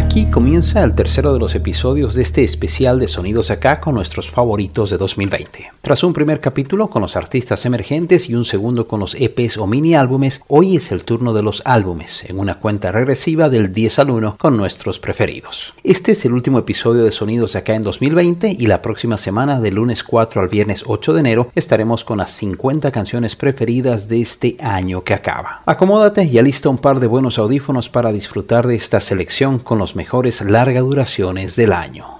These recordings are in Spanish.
Aquí comienza el tercero de los episodios de este especial de Sonidos Acá con nuestros favoritos de 2020. Tras un primer capítulo con los artistas emergentes y un segundo con los EPs o mini álbumes, hoy es el turno de los álbumes, en una cuenta regresiva del 10 al 1 con nuestros preferidos. Este es el último episodio de Sonidos Acá en 2020 y la próxima semana, del lunes 4 al viernes 8 de enero, estaremos con las 50 canciones preferidas de este año que acaba. Acomódate y alista un par de buenos audífonos para disfrutar de esta selección con los mejores larga duraciones del año.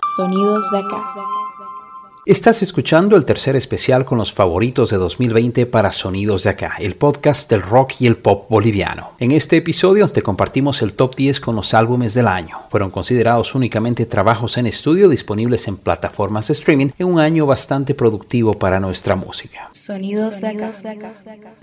Estás escuchando el tercer especial con los favoritos de 2020 para Sonidos de Acá, el podcast del rock y el pop boliviano. En este episodio te compartimos el top 10 con los álbumes del año. Fueron considerados únicamente trabajos en estudio disponibles en plataformas de streaming en un año bastante productivo para nuestra música. Sonidos de acá.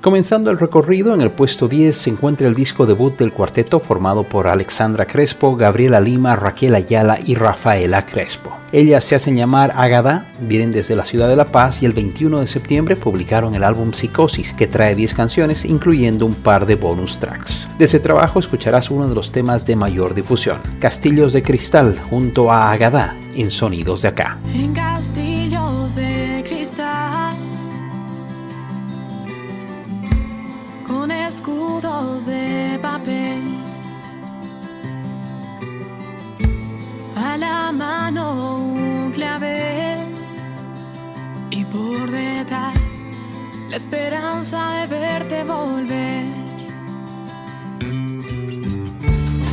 Comenzando el recorrido, en el puesto 10 se encuentra el disco debut del cuarteto formado por Alexandra Crespo, Gabriela Lima, Raquel Ayala y Rafaela Crespo. Ellas se hacen llamar Agada, vienen desde la ciudad de La Paz y el 21 de septiembre publicaron el álbum Psicosis, que trae 10 canciones, incluyendo un par de bonus tracks. De ese trabajo escucharás uno de los temas de mayor difusión, Castillos de Cristal, junto a Agada, en Sonidos de Acá. En castillos de cristal, con escudos de papel, a la mano un clavel y por detrás la esperanza de verte volver.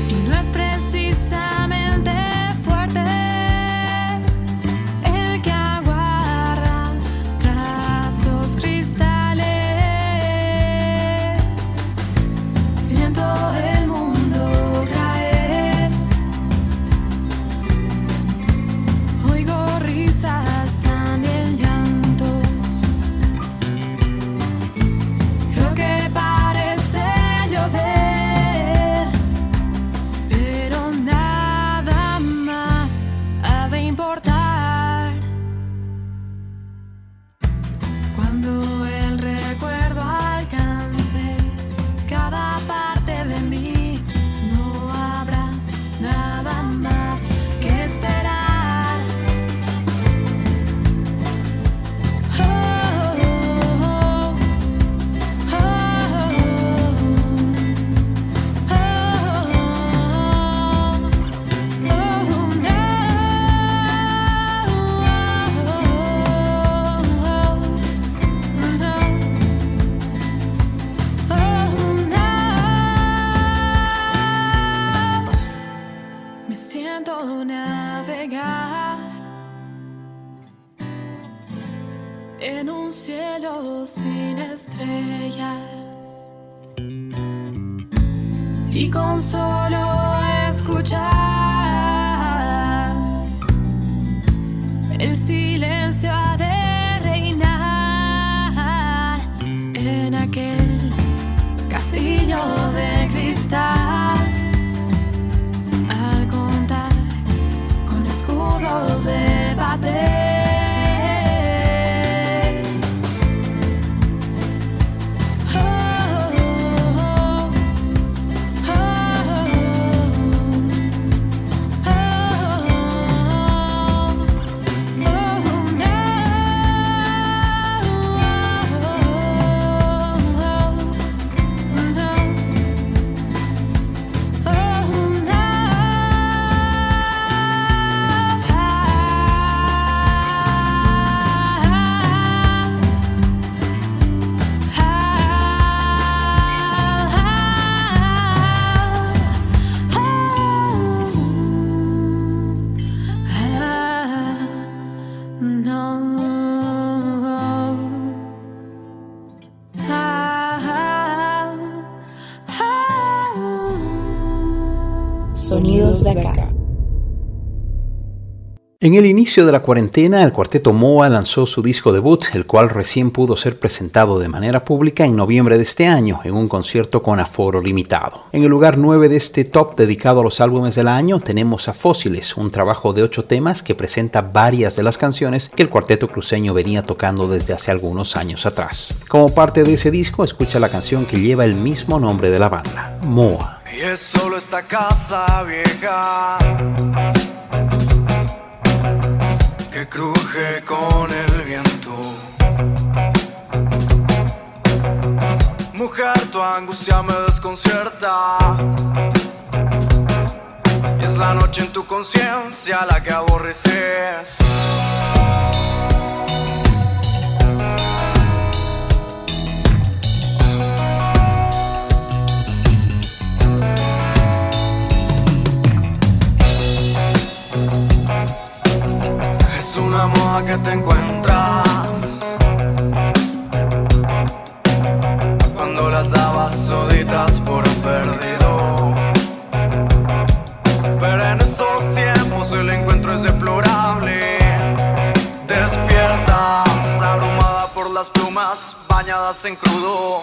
Y no es precisamente fuerte de En el inicio de la cuarentena, el cuarteto MOA lanzó su disco debut, el cual recién pudo ser presentado de manera pública en noviembre de este año, en un concierto con aforo limitado. En el lugar 9 de este top dedicado a los álbumes del año, tenemos a Fósiles, un trabajo de ocho temas que presenta varias de las canciones que el cuarteto cruceño venía tocando desde hace algunos años atrás. Como parte de ese disco, escucha la canción que lleva el mismo nombre de la banda, MOA. Cruje con el viento. Mujer, tu angustia me desconcierta. Y es la noche en tu conciencia la que aborreces. Es una moda que te encuentras cuando las dabas soditas por perdido. Pero en esos tiempos el encuentro es deplorable. Despiertas, abrumada por las plumas, bañadas en crudo.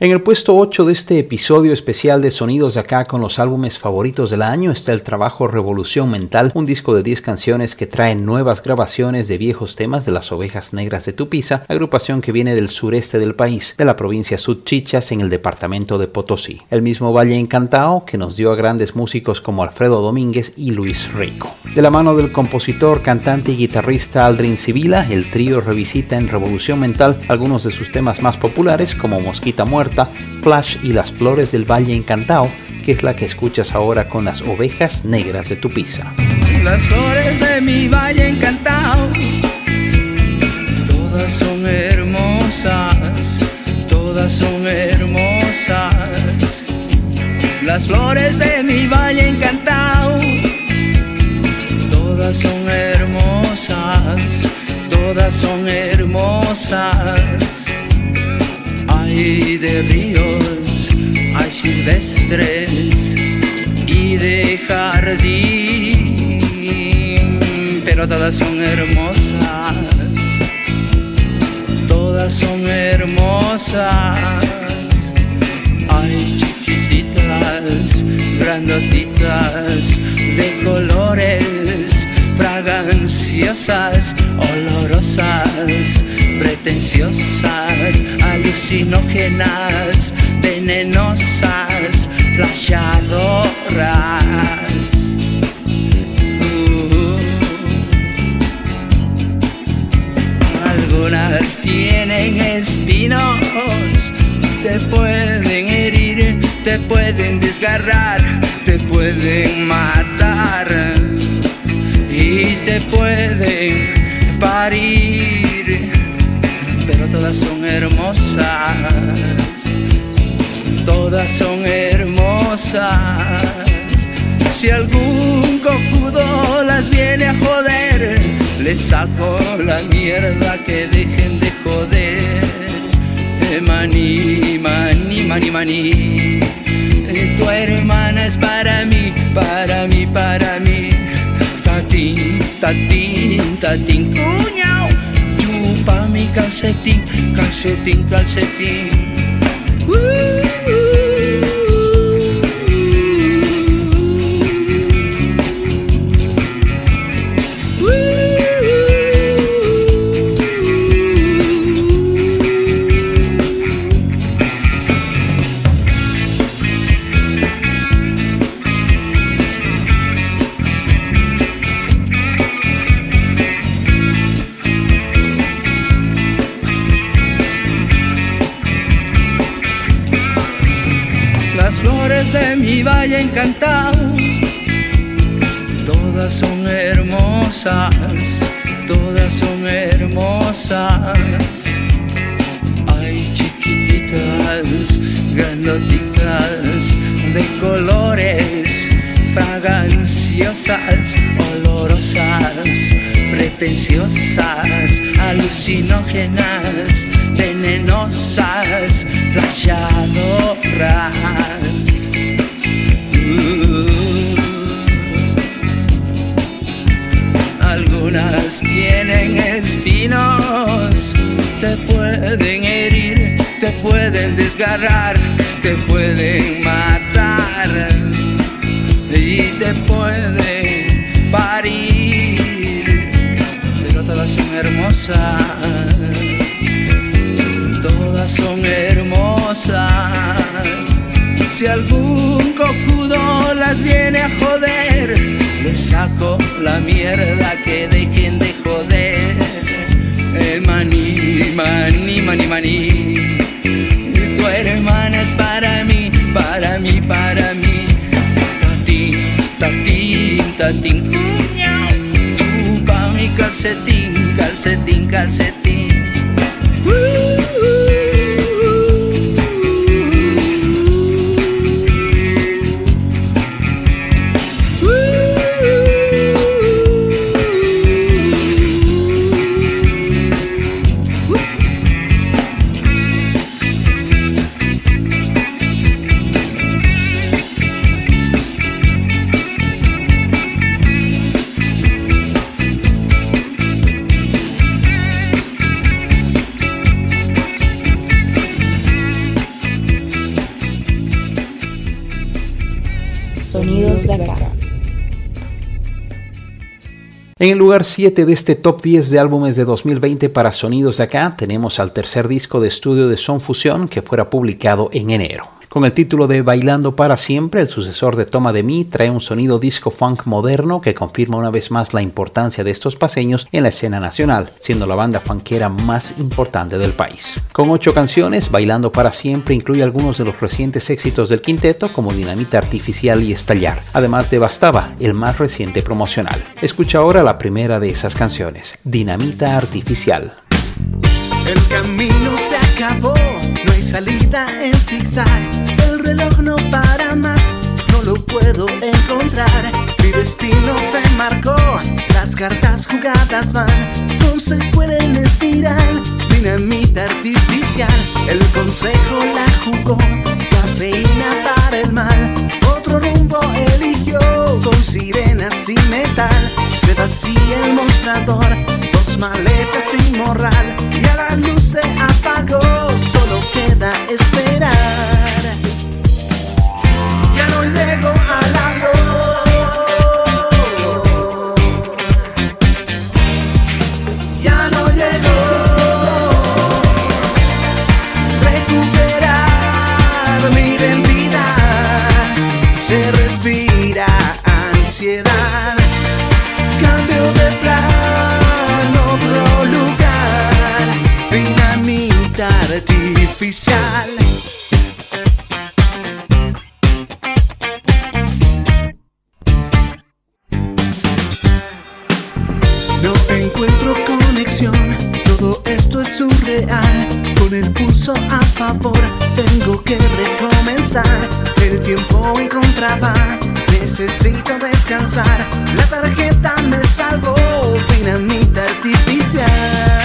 En el puesto 8 de este episodio especial de Sonidos de acá con los álbumes favoritos del año está el trabajo Revolución Mental, un disco de 10 canciones que trae nuevas grabaciones de viejos temas de las Ovejas Negras de Tupiza, agrupación que viene del sureste del país, de la provincia Sudchichas en el departamento de Potosí. El mismo Valle Encantado que nos dio a grandes músicos como Alfredo Domínguez y Luis Rico. De la mano del compositor, cantante y guitarrista Aldrin Sibila, el trío revisita en Revolución Mental algunos de sus temas más populares como Mosquita Muerta, Flash y Las Flores del Valle Encantado, que es la que escuchas ahora con las Ovejas Negras de Tupiza. Las flores de mi valle encantado, todas son hermosas, todas son hermosas. Las flores de mi valle encantado, todas son hermosas, todas son hermosas. Hay de ríos, hay silvestres y de jardín, pero todas son hermosas, todas son hermosas. Hay chiquititas, grandotitas, de colores, fraganciosas, olorosas, pretenciosas, alucinógenas, venenosas, flashadoras. Uh. Algunas tienen espinos, te pueden herir, te pueden desgarrar, te pueden matar parir, pero todas son hermosas, todas son hermosas. Si algún cojudo las viene a joder, les saco la mierda que dejen de joder. Mani, mani, mani. Eh, Tu hermana es para mí, para mí, para mí. Tatín, tatín, cuñao. Chupa mi calcetín, calcetín, calcetín. Las valle encantado, todas son hermosas, todas son hermosas. Ay, chiquititas, grandotitas, de colores, fraganciosas, olorosas, pretenciosas, alucinógenas, venenosas, flashadoras. Tienen espinos, te pueden herir, te pueden desgarrar, te pueden matar y te pueden parir, pero todas son hermosas, todas son hermosas. Si algún cojudo las viene a joder, les saco la mierda que de mani, mani. Tu hermana es para mí, para mí, para mí. Tatín, tatín, tatín, cuñao. Chupa mi calcetín, calcetín, calcetín. En el lugar 7 de este top 10 de álbumes de 2020 para Sonidos de Acá tenemos al tercer disco de estudio de Son Fusión que fuera publicado en enero. Con el título de Bailando para siempre, el sucesor de Toma de mí trae un sonido disco funk moderno que confirma una vez más la importancia de estos paseños en la escena nacional, siendo la banda funkera más importante del país. Con ocho canciones, Bailando para siempre incluye algunos de los recientes éxitos del quinteto como Dinamita Artificial y Estallar, además de Bastaba, el más reciente promocional. Escucha ahora la primera de esas canciones, Dinamita Artificial. El camino se acabó, salida en zigzag. El reloj no para más, no lo puedo encontrar. Mi destino se marcó, las cartas jugadas van, no se pueden espiral. Dinamita artificial, el consejo la jugó, cafeína para el mal. Otro rumbo eligió, con sirenas y metal. Se vacía el mostrador, dos maletas sin morral. Y a la luz se apagó, queda esperar. Ya no llego a la se respira ansiedad, cambio de plan. No encuentro conexión, todo esto es surreal. Con el pulso a favor, tengo que recomenzar. El tiempo en contra va, necesito descansar. La tarjeta me salvó, dinamita artificial.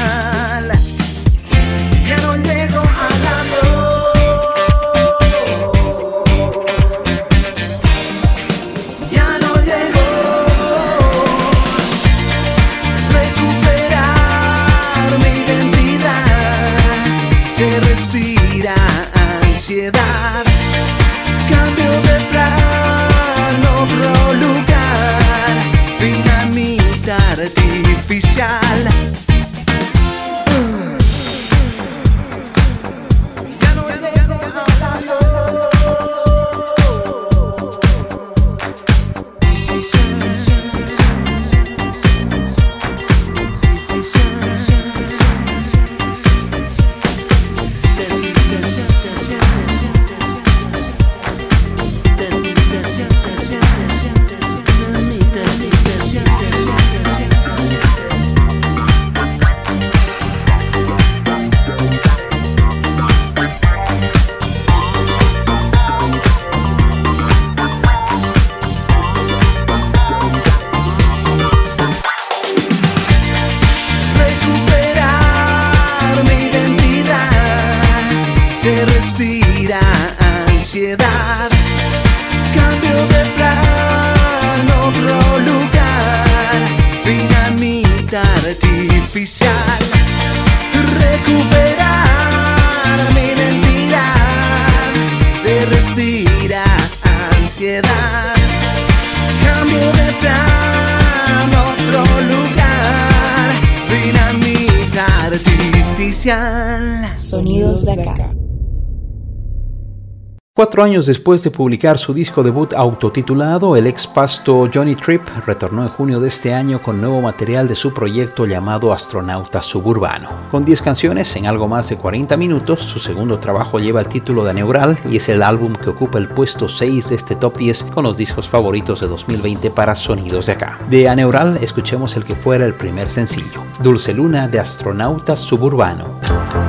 Cuatro años después de publicar su disco debut autotitulado, el ex pasto Johnny Tripp retornó en junio de este año con nuevo material de su proyecto llamado Astronauta Suburbano. Con 10 canciones en algo más de 40 minutos, su segundo trabajo lleva el título de Neural y es el álbum que ocupa el puesto 6 de este top 10 con los discos favoritos de 2020 para Sonidos de Acá. De Aneural escuchemos el que fuera el primer sencillo, Dulce Luna de Astronauta Suburbano.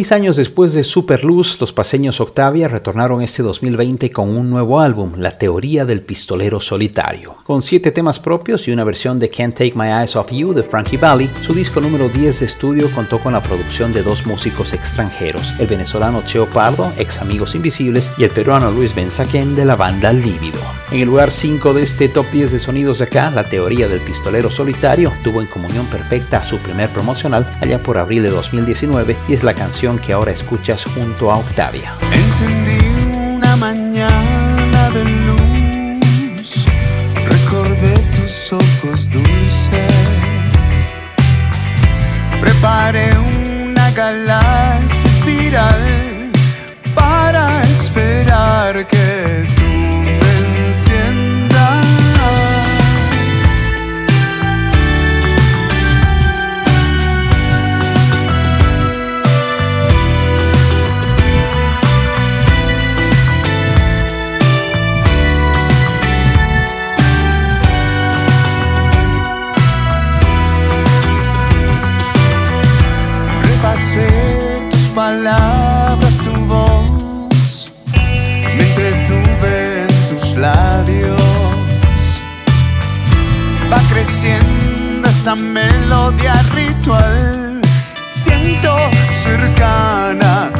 Seis años después de Superluz, los paseños Octavia retornaron este 2020 con un nuevo álbum, La Teoría del Pistolero Solitario. Con siete temas propios y una versión de Can't Take My Eyes Off You de Frankie Valli, su disco número 10 de estudio contó con la producción de dos músicos extranjeros, el venezolano Cheo Pardo, ex Amigos Invisibles, y el peruano Luis Benzaquén de la banda Lívido. En el lugar 5 de este top 10 de sonidos de acá, La Teoría del Pistolero Solitario tuvo en comunión perfecta su primer promocional allá por abril de 2019 y es la canción que ahora escuchas junto a Octavia. Encendí una mañana de luz, recordé tus ojos dulces, preparé una galaxia espiral para esperar que esta melodía ritual, siento cercana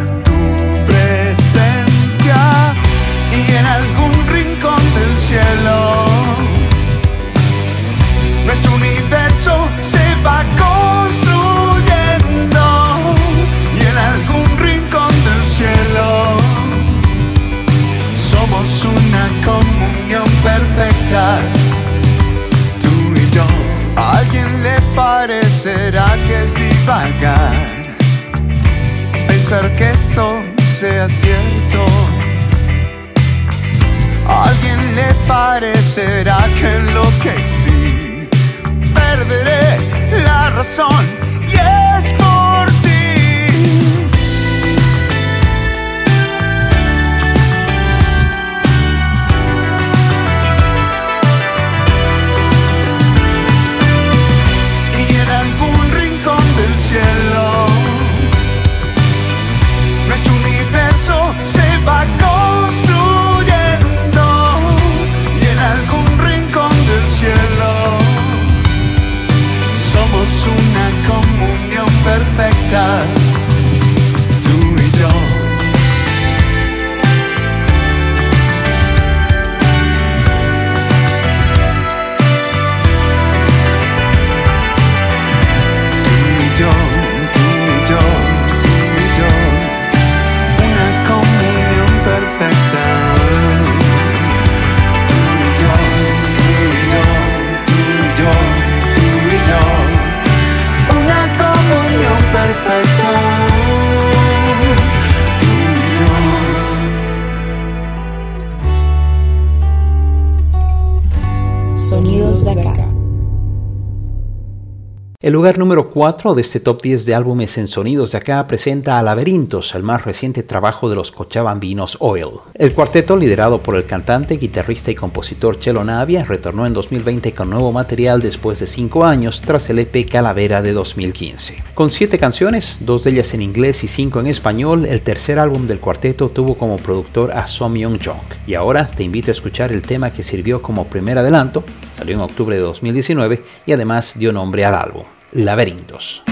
El lugar número 4 de este top 10 de álbumes en sonidos de acá presenta a Laberintos, el más reciente trabajo de los cochabambinos Oil. El cuarteto, liderado por el cantante, guitarrista y compositor Chelo Navia, retornó en 2020 con nuevo material después de 5 años tras el EP Calavera de 2015. Con 7 canciones, dos de ellas en inglés y 5 en español, el tercer álbum del cuarteto tuvo como productor a Som Young Jong. Y ahora te invito a escuchar el tema que sirvió como primer adelanto, salió en octubre de 2019 y además dio nombre al álbum. Laberintos.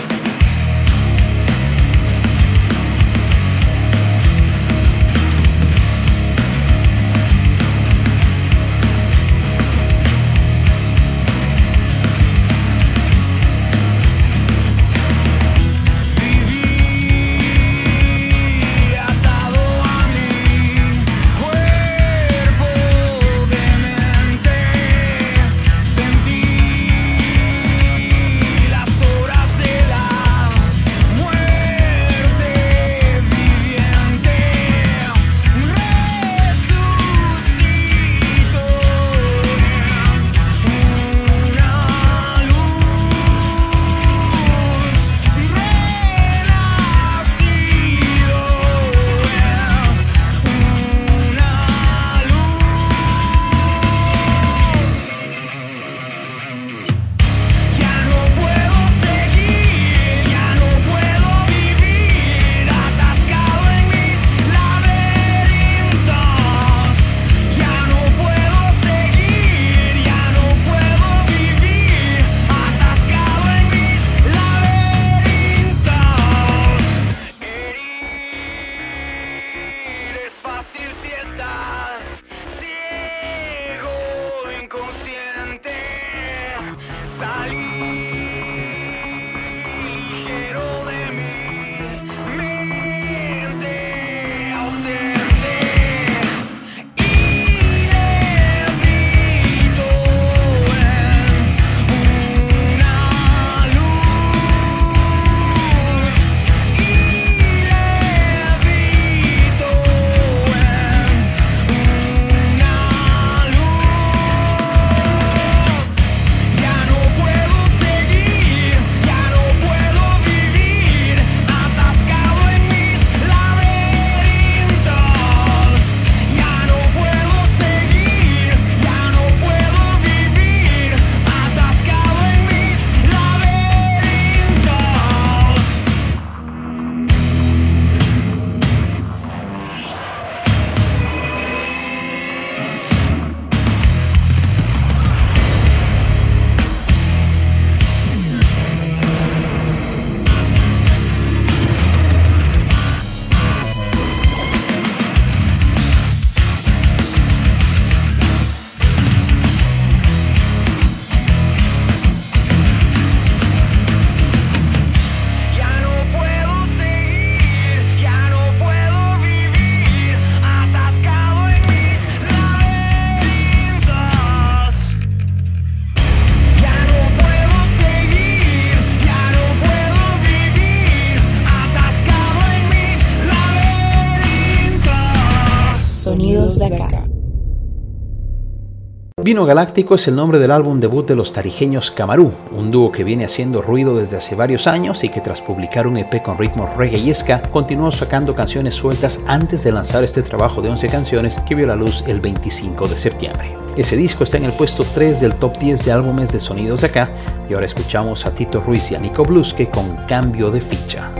Vino Galáctico es el nombre del álbum debut de los tarijeños Camarú, un dúo que viene haciendo ruido desde hace varios años y que tras publicar un EP con ritmos reggae y ska, continuó sacando canciones sueltas antes de lanzar este trabajo de 11 canciones que vio la luz el 25 de septiembre. Ese disco está en el puesto 3 del top 10 de álbumes de sonidos de acá y ahora escuchamos a Tito Ruiz y a Nico Bluske con Cambio de Ficha.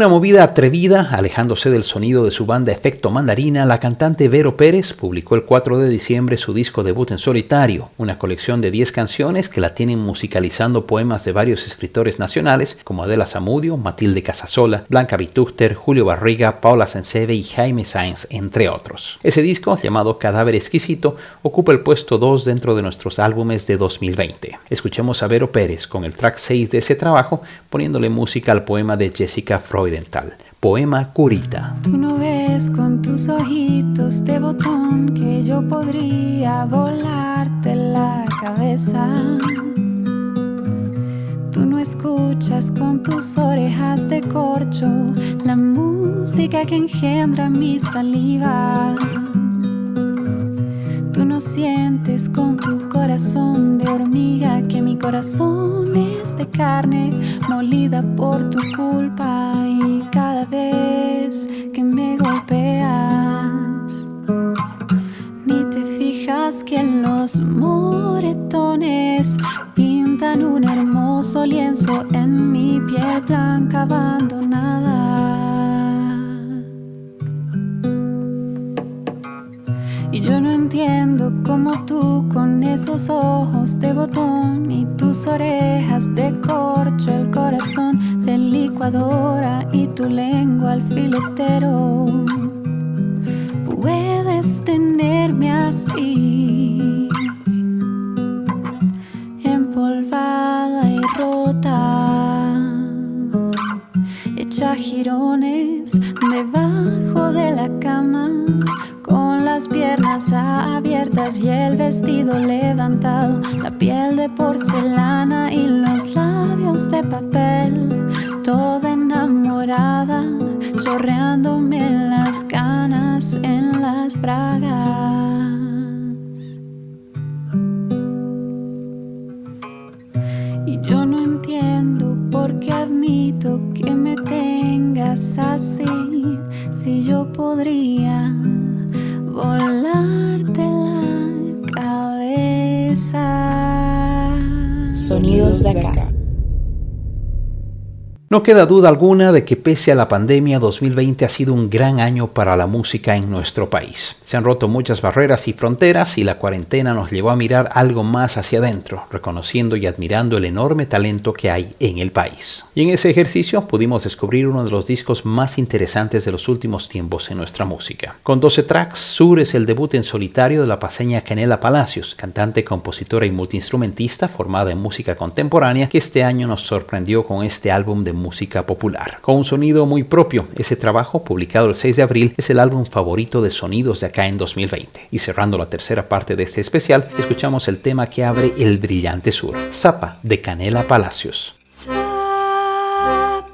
Una movida atrevida, alejándose del sonido de su banda Efecto Mandarina, la cantante Vero Pérez publicó el 4 de diciembre su disco debut en solitario, una colección de 10 canciones que la tienen musicalizando poemas de varios escritores nacionales como Adela Zamudio, Matilde Casasola, Blanca Vitúchter, Julio Barriga, Paula Senseve y Jaime Sáenz, entre otros. Ese disco, llamado Cadáver Exquisito, ocupa el puesto 2 dentro de nuestros álbumes de 2020. Escuchemos a Vero Pérez con el track 6 de ese trabajo, poniéndole música al poema de Jessica Freudenthal, poema Curita. Tú no ves con tus ojitos de botón que yo podría volarte la cabeza. Tú no escuchas con tus orejas de corcho la música que engendra mi saliva. Tú no sientes con tu corazón de hormiga que mi corazón es de carne molida por tu culpa y cada vez que me golpeas ni te fijas que en los moretones pintan un hermoso lienzo en mi piel blanca abandonada. Y yo no entiendo cómo tú con esos ojos de botón y tus orejas de corcho, el corazón de licuadora y tu lengua alfiletero, puedes tenerme así, empolvada y rota, hecha girones de y el vestido levantado, la piel de porcelana y los labios de papel, toda enamorada, chorreándome las ganas en las bragas. Y yo no entiendo por qué admito que me tengas así, si yo podría volarte Sonidos de acá. No queda duda alguna de que pese a la pandemia 2020 ha sido un gran año para la música en nuestro país. Se han roto muchas barreras y fronteras y la cuarentena nos llevó a mirar algo más hacia adentro, reconociendo y admirando el enorme talento que hay en el país. Y en ese ejercicio pudimos descubrir uno de los discos más interesantes de los últimos tiempos en nuestra música. Con 12 tracks, Sur es el debut en solitario de la paseña Canela Palacios, cantante, compositora y multiinstrumentista formada en música contemporánea que este año nos sorprendió con este álbum de música popular. Con un sonido muy propio, ese trabajo, publicado el 6 de abril, es el álbum favorito de Sonidos de acá en 2020. Y cerrando la tercera parte de este especial, escuchamos el tema que abre El Brillante Sur, Zapa, de Canela Palacios. Zapa,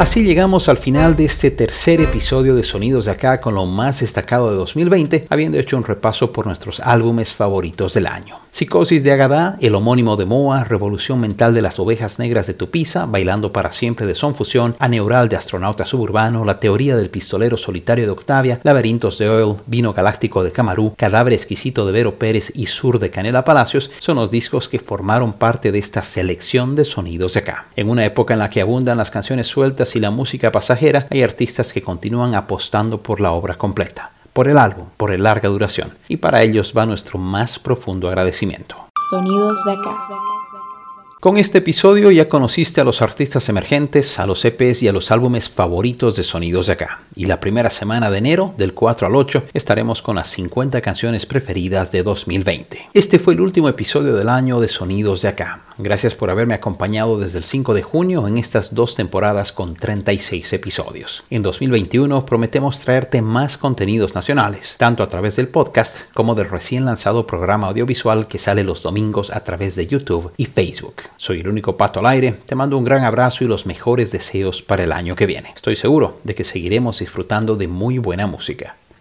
Así llegamos al final de este tercer episodio de Sonidos de Acá con lo más destacado de 2020, habiendo hecho un repaso por nuestros álbumes favoritos del año. Psicosis de Agadá, el homónimo de Moa, Revolución Mental de las Ovejas Negras de Tupiza, Bailando para Siempre de Son Fusión, Aneural de Astronauta Suburbano, La Teoría del Pistolero Solitario de Octavia, Laberintos de Oil, Vino Galáctico de Camarú, Cadáver Exquisito de Vero Pérez y Sur de Canela Palacios son los discos que formaron parte de esta selección de sonidos de acá. En una época en la que abundan las canciones sueltas y la música pasajera, hay artistas que continúan apostando por la obra completa por el álbum, por el larga duración, y para ellos va nuestro más profundo agradecimiento. Sonidos de acá. Con este episodio ya conociste a los artistas emergentes, a los EPs y a los álbumes favoritos de Sonidos de acá. Y la primera semana de enero, del 4 al 8, estaremos con las 50 canciones preferidas de 2020. Este fue el último episodio del año de Sonidos de acá. Gracias por haberme acompañado desde el 5 de junio en estas dos temporadas con 36 episodios. En 2021 prometemos traerte más contenidos nacionales, tanto a través del podcast como del recién lanzado programa audiovisual que sale los domingos a través de YouTube y Facebook. Soy el único pato al aire, te mando un gran abrazo y los mejores deseos para el año que viene. Estoy seguro de que seguiremos disfrutando de muy buena música.